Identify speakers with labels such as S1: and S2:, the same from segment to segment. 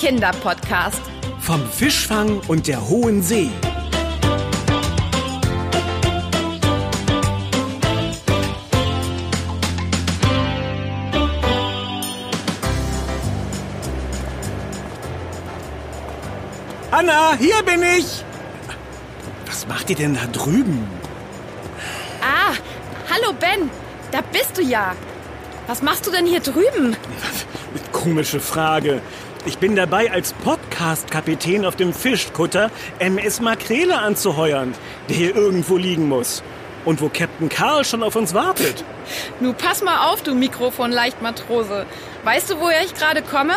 S1: Kinderpodcast.
S2: Vom Fischfang und der hohen See. Anna, hier bin ich. Was macht ihr denn da drüben?
S1: Ah, hallo Ben. Da bist du ja. Was machst du denn hier drüben?
S2: Komische Frage. Ich bin dabei, als Podcast-Kapitän auf dem Fischkutter MS Makrele anzuheuern, der hier irgendwo liegen muss. Und wo Captain Karl schon auf uns wartet.
S1: Nu pass mal auf, du Mikrofon-Leichtmatrose. Weißt du, woher ich gerade komme?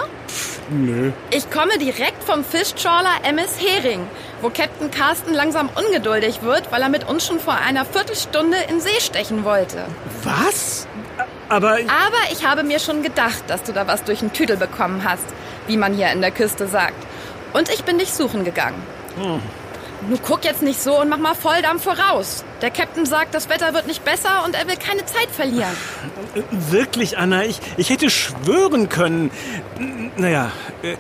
S2: Nö.
S1: Ich komme direkt vom Fischtrawler MS Hering, wo Captain Carsten langsam ungeduldig wird, weil er mit uns schon vor einer Viertelstunde in See stechen wollte.
S2: Was? Aber
S1: Aber ich habe mir schon gedacht, dass du da was durch den Tüdel bekommen hast, wie man hier in der Küste sagt. Und ich bin dich suchen gegangen. Nu guck jetzt nicht so und mach mal Volldampf voraus. Der Captain sagt, das Wetter wird nicht besser und er will keine Zeit verlieren.
S2: wirklich, Anna, ich, ich hätte schwören können. Naja, äh,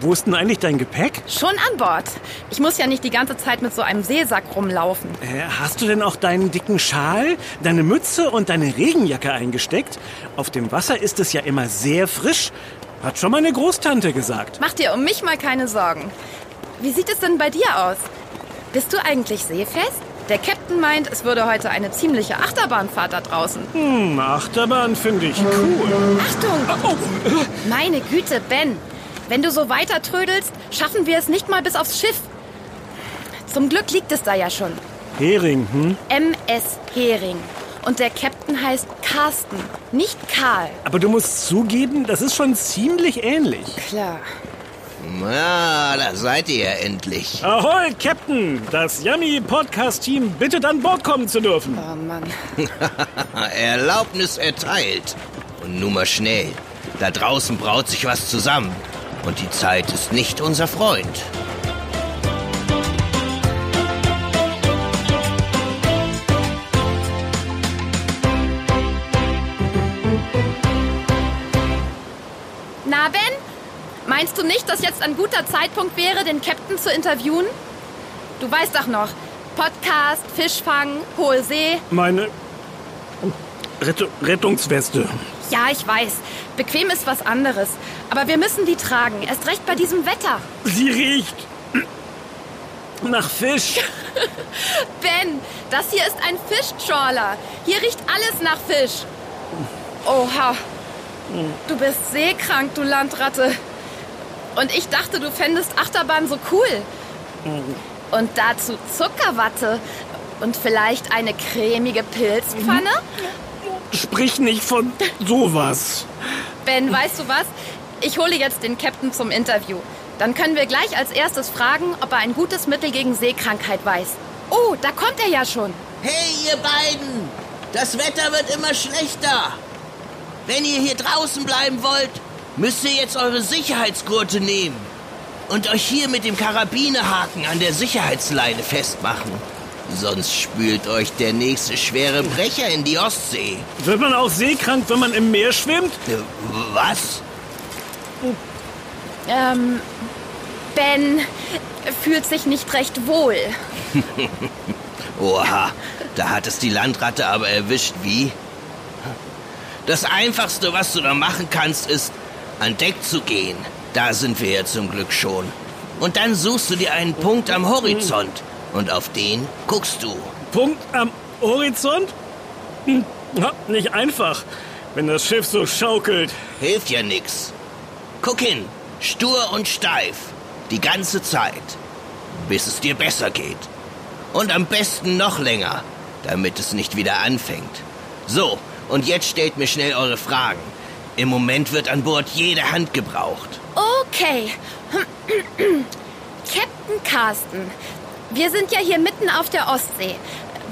S2: wo ist denn eigentlich dein Gepäck?
S1: Schon an Bord. Ich muss ja nicht die ganze Zeit mit so einem Seesack rumlaufen.
S2: Äh, hast du denn auch deinen dicken Schal, deine Mütze und deine Regenjacke eingesteckt? Auf dem Wasser ist es ja immer sehr frisch. Hat schon meine Großtante gesagt.
S1: Mach dir um mich mal keine Sorgen. Wie sieht es denn bei dir aus? Bist du eigentlich seefest? Der Captain meint, es würde heute eine ziemliche Achterbahnfahrt da draußen.
S2: Hm, Achterbahn finde ich cool.
S1: Achtung!
S2: Oh,
S1: Meine Güte, Ben. Wenn du so weiter trödelst, schaffen wir es nicht mal bis aufs Schiff. Zum Glück liegt es da ja schon.
S2: Hering, hm?
S1: MS Hering. Und der Captain heißt Carsten, nicht Karl.
S2: Aber du musst zugeben, das ist schon ziemlich ähnlich.
S1: Klar.
S3: Na, da seid ihr ja endlich.
S2: Ahoi, Captain! Das Yummy Podcast-Team bittet an Bord kommen zu dürfen.
S1: Oh Mann.
S3: Erlaubnis erteilt. Und nun mal schnell. Da draußen braut sich was zusammen. Und die Zeit ist nicht unser Freund.
S1: Meinst du nicht, dass jetzt ein guter Zeitpunkt wäre, den Captain zu interviewen? Du weißt doch noch, Podcast, Fischfang, hohe See.
S2: Meine Rett Rettungsweste.
S1: Ja, ich weiß. Bequem ist was anderes. Aber wir müssen die tragen. Erst recht bei diesem Wetter.
S2: Sie riecht nach Fisch.
S1: Ben, das hier ist ein Fischtrawler. Hier riecht alles nach Fisch. Oha. Du bist seekrank, du Landratte. Und ich dachte, du fändest Achterbahn so cool. Und dazu Zuckerwatte. Und vielleicht eine cremige Pilzpfanne?
S2: Sprich nicht von sowas.
S1: Ben, weißt du was? Ich hole jetzt den Captain zum Interview. Dann können wir gleich als erstes fragen, ob er ein gutes Mittel gegen Seekrankheit weiß. Oh, da kommt er ja schon.
S3: Hey, ihr beiden! Das Wetter wird immer schlechter. Wenn ihr hier draußen bleiben wollt, müsst ihr jetzt eure Sicherheitsgurte nehmen und euch hier mit dem Karabinehaken an der Sicherheitsleine festmachen. Sonst spült euch der nächste schwere Brecher in die Ostsee.
S2: Wird man auch seekrank, wenn man im Meer schwimmt?
S3: Äh, Was?
S1: Ähm, Ben fühlt sich nicht recht wohl.
S3: Oha, da hat es die Landratte aber erwischt, wie? Das Einfachste, was du da machen kannst, ist, an Deck zu gehen. Da sind wir ja zum Glück schon. Und dann suchst du dir einen Punkt am Horizont. Und auf den guckst du.
S2: Punkt am Horizont? Hm, nicht einfach, wenn das Schiff so schaukelt.
S3: Hilft ja nix. Guck hin, stur und steif. Die ganze Zeit. Bis es dir besser geht. Und am besten noch länger, damit es nicht wieder anfängt. So, und jetzt stellt mir schnell eure Fragen. Im Moment wird an Bord jede Hand gebraucht.
S1: Okay. Captain Carsten, wir sind ja hier mitten auf der Ostsee.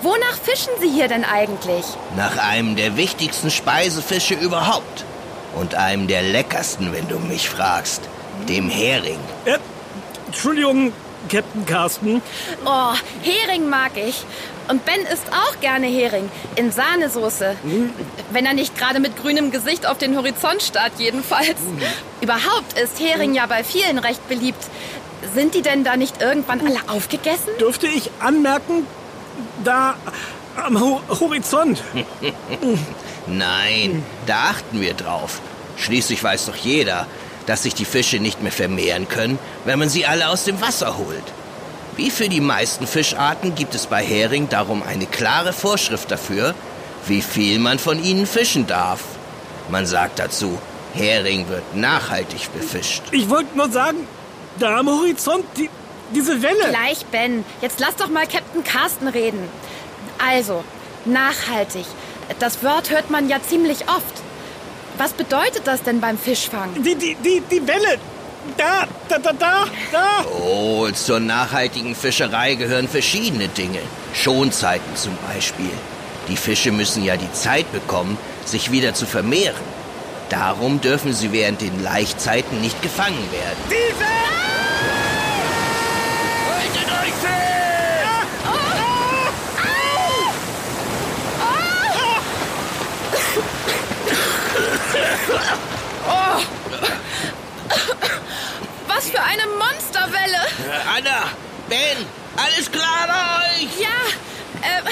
S1: Wonach fischen Sie hier denn eigentlich?
S3: Nach einem der wichtigsten Speisefische überhaupt. Und einem der leckersten, wenn du mich fragst. Dem Hering.
S2: Äh, Entschuldigung, Captain Carsten.
S1: Oh, Hering mag ich. Und Ben isst auch gerne Hering. In Sahnesoße. Wenn er nicht gerade mit grünem Gesicht auf den Horizont starrt, jedenfalls. Überhaupt ist Hering ja bei vielen recht beliebt. Sind die denn da nicht irgendwann alle aufgegessen?
S2: Dürfte ich anmerken, da am Ho Horizont.
S3: Nein, da achten wir drauf. Schließlich weiß doch jeder, dass sich die Fische nicht mehr vermehren können, wenn man sie alle aus dem Wasser holt. Wie für die meisten Fischarten gibt es bei Hering darum eine klare Vorschrift dafür, wie viel man von ihnen fischen darf. Man sagt dazu, Hering wird nachhaltig befischt.
S2: Ich wollte nur sagen, da am Horizont, die, diese Welle.
S1: Gleich, Ben. Jetzt lass doch mal Captain Carsten reden. Also, nachhaltig. Das Wort hört man ja ziemlich oft. Was bedeutet das denn beim Fischfang?
S2: Die, die, die, die Welle. Da, da, da, da, da.
S3: Oh, zur nachhaltigen Fischerei gehören verschiedene Dinge. Schonzeiten zum Beispiel. Die Fische müssen ja die Zeit bekommen, sich wieder zu vermehren. Darum dürfen sie während den Laichzeiten nicht gefangen werden.
S2: Diese!
S3: Haltet euch fest!
S1: Was für eine Monsterwelle!
S3: Äh, Anna, Ben, alles klar bei euch?
S1: Ja, äh,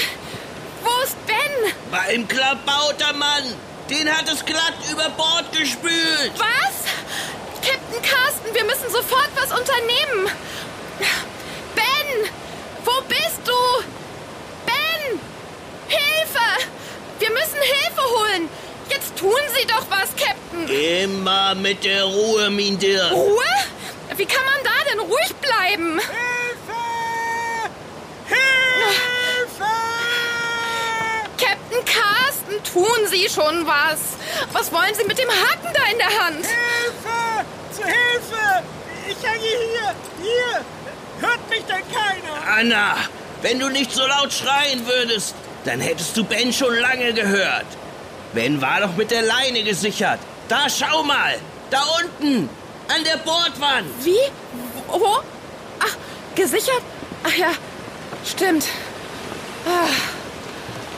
S1: wo ist Ben?
S3: Beim Klabautermann. Den hat es glatt über Bord gespült.
S1: Was? Captain Carsten, wir müssen sofort was unternehmen. Ben, wo bist du? Ben, Hilfe! Wir müssen Hilfe holen. Jetzt tun Sie doch was, Captain.
S3: Immer mit der Ruhe, mein Dirk.
S1: Ruhe? Wie kann man da denn ruhig bleiben?
S2: Hilfe! Hilfe!
S1: Captain Carsten, tun Sie schon was. Was wollen Sie mit dem Haken da in der Hand?
S2: Hilfe! Zu Hilfe! Ich hänge hier! Hier! Hört mich denn keiner?
S3: Anna, wenn du nicht so laut schreien würdest, dann hättest du Ben schon lange gehört. Ben war doch mit der Leine gesichert. Da schau mal, da unten, an der Bordwand.
S1: Wie? Wo? Ach, gesichert? Ach ja, stimmt. Ah.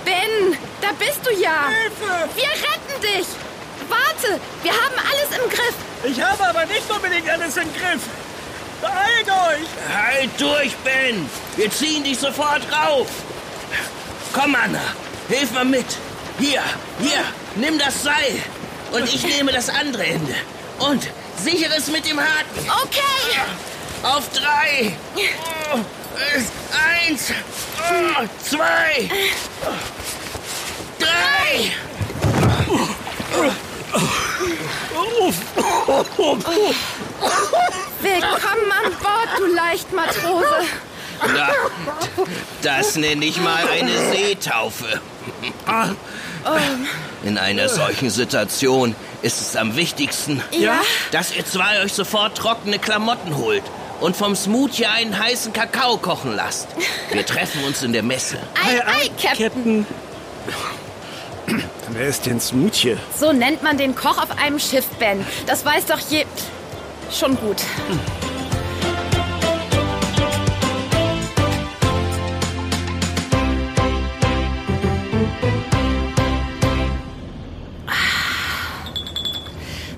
S1: Ben, da bist du ja.
S2: Hilfe!
S1: Wir retten dich. Warte, wir haben alles im Griff.
S2: Ich habe aber nicht unbedingt alles im Griff. Beeilt euch!
S3: Halt durch, Ben. Wir ziehen dich sofort rauf. Komm, Anna, hilf mal mit. Hier, hier, nimm das Seil. Und ich nehme das andere Ende. Und sichere es mit dem Haken.
S1: Okay.
S3: Auf drei. Oh, Eins. Oh, zwei. Drei.
S1: Willkommen an Bord, du Leichtmatrose.
S3: Na, das nenne ich mal eine Seetaufe. In einer solchen Situation ist es am wichtigsten,
S1: Ja?
S3: dass ihr zwei euch sofort trockene Klamotten holt und vom Smoothie einen heißen Kakao kochen lasst. Wir treffen uns in der Messe.
S1: Ei, ei, Captain.
S2: Wer ist denn Smoothie?
S1: So nennt man den Koch auf einem Schiff, Ben. Das weiß doch je... Schon gut.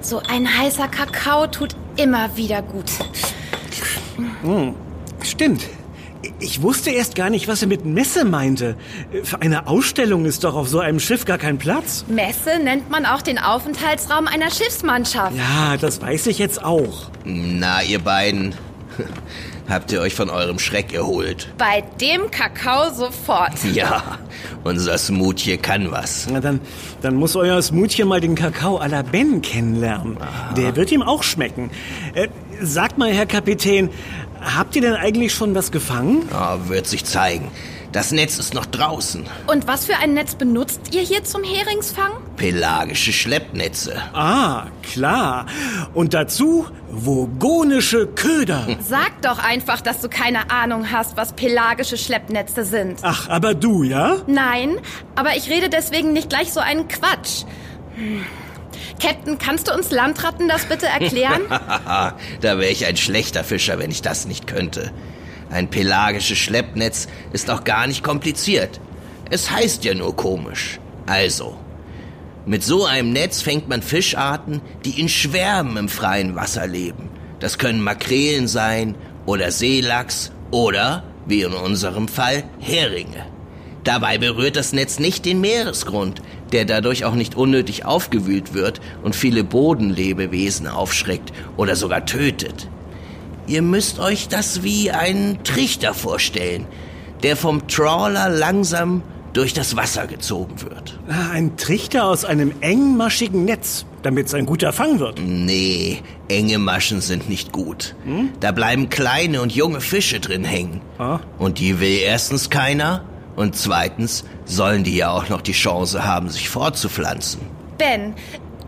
S1: So ein heißer Kakao tut immer wieder gut.
S2: Stimmt. Ich wusste erst gar nicht, was er mit Messe meinte. Für eine Ausstellung ist doch auf so einem Schiff gar kein Platz.
S1: Messe nennt man auch den Aufenthaltsraum einer Schiffsmannschaft.
S2: Ja, das weiß ich jetzt auch.
S3: Na, ihr beiden, habt ihr euch von eurem Schreck erholt?
S1: Bei dem Kakao sofort.
S3: Ja, unser Smoothie kann was.
S2: Na dann, dann muss euer Smoothie mal den Kakao à la Ben kennenlernen. Der wird ihm auch schmecken. Äh, sagt mal, Herr Kapitän, habt ihr denn eigentlich schon was gefangen?
S3: Ah, wird sich zeigen. Das Netz ist noch draußen.
S1: Und was für ein Netz benutzt ihr hier zum Heringsfang?
S3: Pelagische Schleppnetze.
S2: Ah, klar. Und dazu vogonische Köder.
S1: Sag doch einfach, dass du keine Ahnung hast, was pelagische Schleppnetze sind.
S2: Ach, aber du, ja?
S1: Nein, aber ich rede deswegen nicht gleich so einen Quatsch. Hm. Captain, kannst du uns Landratten das bitte erklären?
S3: Haha, da wäre ich ein schlechter Fischer, wenn ich das nicht könnte. Ein pelagisches Schleppnetz ist auch gar nicht kompliziert. Es heißt ja nur komisch. Also, mit so einem Netz fängt man Fischarten, die in Schwärmen im freien Wasser leben. Das können Makrelen sein oder Seelachs oder, wie in unserem Fall, Heringe. Dabei berührt das Netz nicht den Meeresgrund, der dadurch auch nicht unnötig aufgewühlt wird und viele Bodenlebewesen aufschreckt oder sogar tötet. Ihr müsst euch das wie einen Trichter vorstellen, der vom Trawler langsam durch das Wasser gezogen wird.
S2: Ah, Ein Trichter aus einem engmaschigen Netz, damit es ein guter Fang wird.
S3: Nee, enge Maschen sind nicht gut. Da bleiben kleine und junge Fische drin hängen.
S2: Ah.
S3: Und die will erstens keiner und zweitens sollen die ja auch noch die Chance haben, sich fortzupflanzen.
S1: Ben,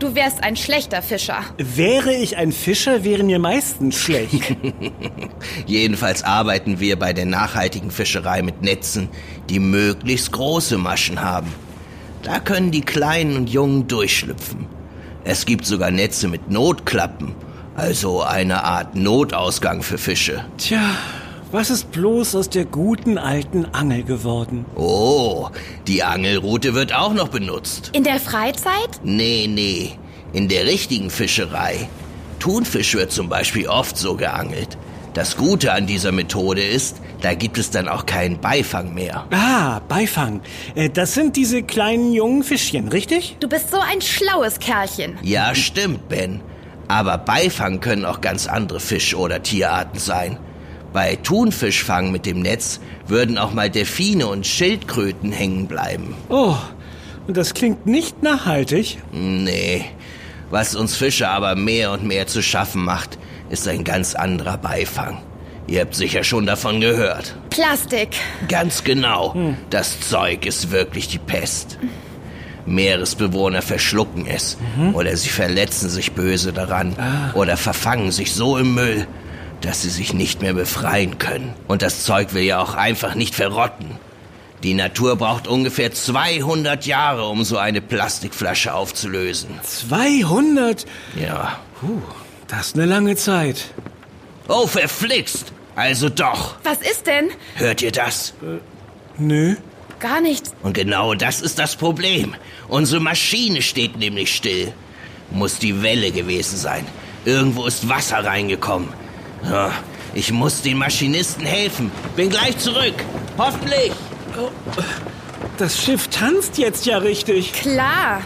S1: du wärst ein schlechter Fischer.
S2: Wäre ich ein Fischer, wäre mir meistens schlecht.
S3: Jedenfalls arbeiten wir bei der nachhaltigen Fischerei mit Netzen, die möglichst große Maschen haben. Da können die Kleinen und Jungen durchschlüpfen. Es gibt sogar Netze mit Notklappen, also eine Art Notausgang für Fische.
S2: Tja, was ist bloß aus der guten alten Angel geworden?
S3: Oh, die Angelrute wird auch noch benutzt.
S1: In der Freizeit?
S3: Nee, nee, in der richtigen Fischerei. Thunfisch wird zum Beispiel oft so geangelt. Das Gute an dieser Methode ist, da gibt es dann auch keinen Beifang mehr.
S2: Ah, Beifang. Äh, Das sind diese kleinen jungen Fischchen, richtig?
S1: Du bist so ein schlaues Kerlchen.
S3: Ja, stimmt, Ben. Aber Beifang können auch ganz andere Fisch- oder Tierarten sein. Bei Thunfischfang mit dem Netz würden auch mal Delfine und Schildkröten hängen bleiben.
S2: Oh, und das klingt nicht nachhaltig.
S3: Nee, was uns Fische aber mehr und mehr zu schaffen macht, ist ein ganz anderer Beifang. Ihr habt sicher schon davon gehört.
S1: Plastik.
S3: Ganz genau. Das Zeug ist wirklich die Pest. Meeresbewohner verschlucken es oder sie verletzen sich böse daran oder verfangen sich so im Müll, dass sie sich nicht mehr befreien können. Und das Zeug will ja auch einfach nicht verrotten. Die Natur braucht ungefähr 200 Jahre, um so eine Plastikflasche aufzulösen.
S2: 200?
S3: Ja.
S2: Puh, das ist eine lange Zeit.
S3: Oh, verflixt! Also doch.
S1: Was ist denn?
S3: Hört ihr das?
S2: Nö.
S1: Gar nichts.
S3: Und genau das ist das Problem. Unsere Maschine steht nämlich still. Muss die Welle gewesen sein. Irgendwo ist Wasser reingekommen. Ja, ich muss den Maschinisten helfen. Bin gleich zurück. Hoffentlich.
S2: Das Schiff tanzt jetzt ja richtig.
S1: Klar.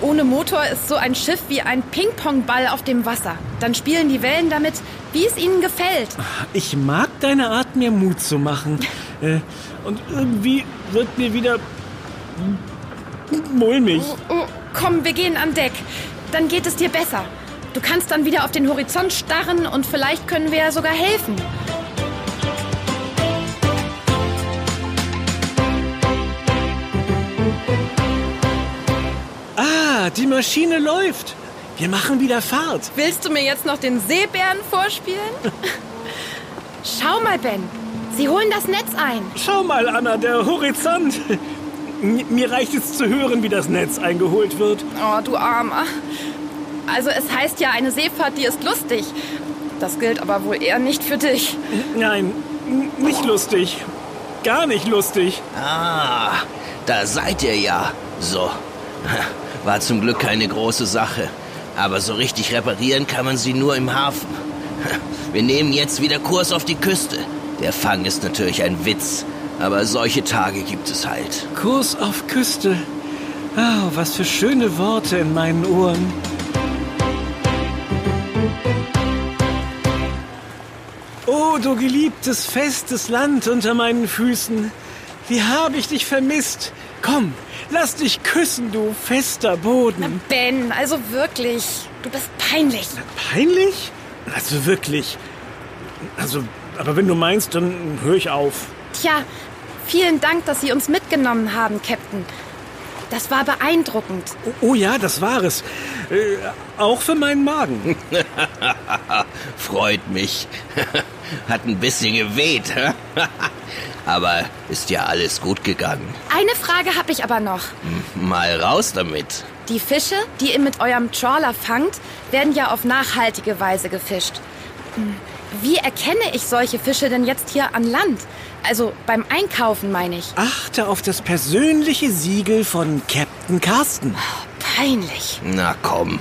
S1: Ohne Motor ist so ein Schiff wie ein Ping-Pong-Ball auf dem Wasser. Dann spielen die Wellen damit, wie es ihnen gefällt.
S2: Ich mag deine Art, mir Mut zu machen. Äh, Und irgendwie wird mir wieder mulmig.
S1: Oh, komm, wir gehen an Deck. Dann geht es dir besser. Du kannst dann wieder auf den Horizont starren und vielleicht können wir ja sogar helfen.
S2: Ah, die Maschine läuft. Wir machen wieder Fahrt.
S1: Willst du mir jetzt noch den Seebären vorspielen? Schau mal, Ben. Sie holen das Netz ein.
S2: Schau mal, Anna, der Horizont. Mir reicht es zu hören, wie das Netz eingeholt wird.
S1: Oh, du Armer. Also es heißt ja, eine Seefahrt, die ist lustig. Das gilt aber wohl eher nicht für dich.
S2: Nein, nicht lustig. Gar nicht lustig.
S3: Ah, da seid ihr ja. So. War zum Glück keine große Sache. Aber so richtig reparieren kann man sie nur im Hafen. Wir nehmen jetzt wieder Kurs auf die Küste. Der Fang ist natürlich ein Witz. Aber solche Tage gibt es halt.
S2: Kurs auf Küste. Ah, was für schöne Worte in meinen Ohren. Oh, du geliebtes, festes Land unter meinen Füßen. Wie habe ich dich vermisst. Komm, lass dich küssen, du fester Boden.
S1: Ben, also wirklich. Du bist peinlich.
S2: Peinlich? Also wirklich. Also, aber wenn du meinst, dann höre ich auf.
S1: Tja, vielen Dank, dass Sie uns mitgenommen haben, Captain. Das war beeindruckend.
S2: Oh, oh ja, das war es. Äh, auch für meinen Magen.
S3: Freut mich. Hat ein bisschen geweht. Aber ist ja alles gut gegangen.
S1: Eine Frage habe ich aber noch.
S3: Mal raus damit.
S1: Die Fische, die ihr mit eurem Trawler fangt, werden ja auf nachhaltige Weise gefischt. Wie erkenne ich solche Fische denn jetzt hier an Land? Also beim Einkaufen meine ich.
S2: Achte auf das persönliche Siegel von Captain Carsten.
S1: Peinlich.
S3: Na komm,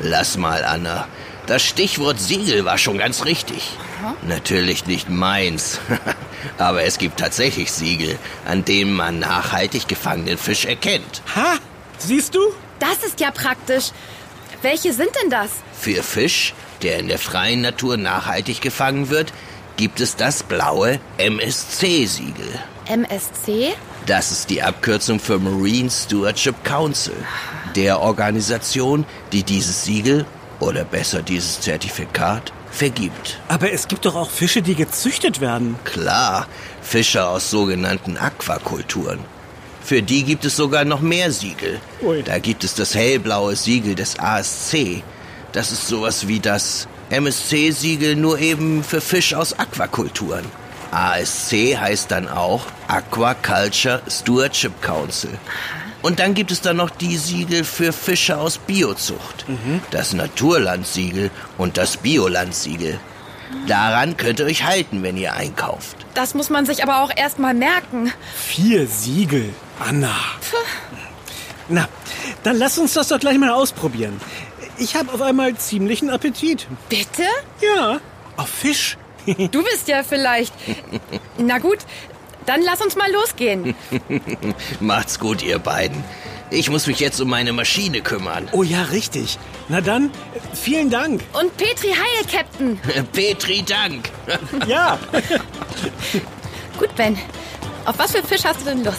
S3: lass mal, Anna. Das Stichwort Siegel war schon ganz richtig. Natürlich nicht meins. Aber es gibt tatsächlich Siegel, an denen man nachhaltig gefangenen Fisch erkennt.
S2: Ha! Siehst du?
S1: Das ist ja praktisch. Welche sind denn das?
S3: Für Fisch, der in der freien Natur nachhaltig gefangen wird, gibt es das blaue MSC-Siegel.
S1: MSC?
S3: Das ist die Abkürzung für Marine Stewardship Council, der Organisation, die dieses Siegel oder besser dieses Zertifikat vergibt.
S2: Aber es gibt doch auch Fische, die gezüchtet werden.
S3: Klar, Fische aus sogenannten Aquakulturen. Für die gibt es sogar noch mehr Siegel.
S2: Ui.
S3: Da gibt es das hellblaue Siegel des ASC. Das ist sowas wie das MSC-Siegel nur eben für Fisch aus Aquakulturen. ASC heißt dann auch Aquaculture Stewardship Council. Und dann gibt es dann noch die Siegel für Fische aus Biozucht. Das Naturlandsiegel und das Biolandsiegel. Daran könnt ihr euch halten, wenn ihr einkauft.
S1: Das muss man sich aber auch erst mal merken.
S2: Vier Siegel. Anna. Na, dann lass uns das doch gleich mal ausprobieren. Ich habe auf einmal ziemlichen Appetit.
S1: Bitte?
S2: Ja, auf Fisch.
S1: Du bist ja vielleicht. Na gut, dann lass uns mal losgehen.
S3: Macht's gut, ihr beiden. Ich muss mich jetzt um meine Maschine kümmern.
S2: Oh ja, richtig. Na dann, vielen Dank.
S1: Und Petri Heil, Captain.
S3: Petri, Dank.
S2: Ja.
S1: Gut, Ben. Auf was für Fisch hast du denn Lust?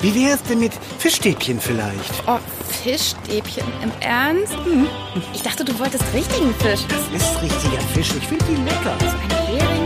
S2: Wie wär's denn mit Fischstäbchen vielleicht?
S1: Oh, Fischstäbchen. Im Ernst? Ich dachte, du wolltest richtigen Fisch.
S2: Das ist richtiger Fisch. Ich finde die lecker.
S1: Ein Hering?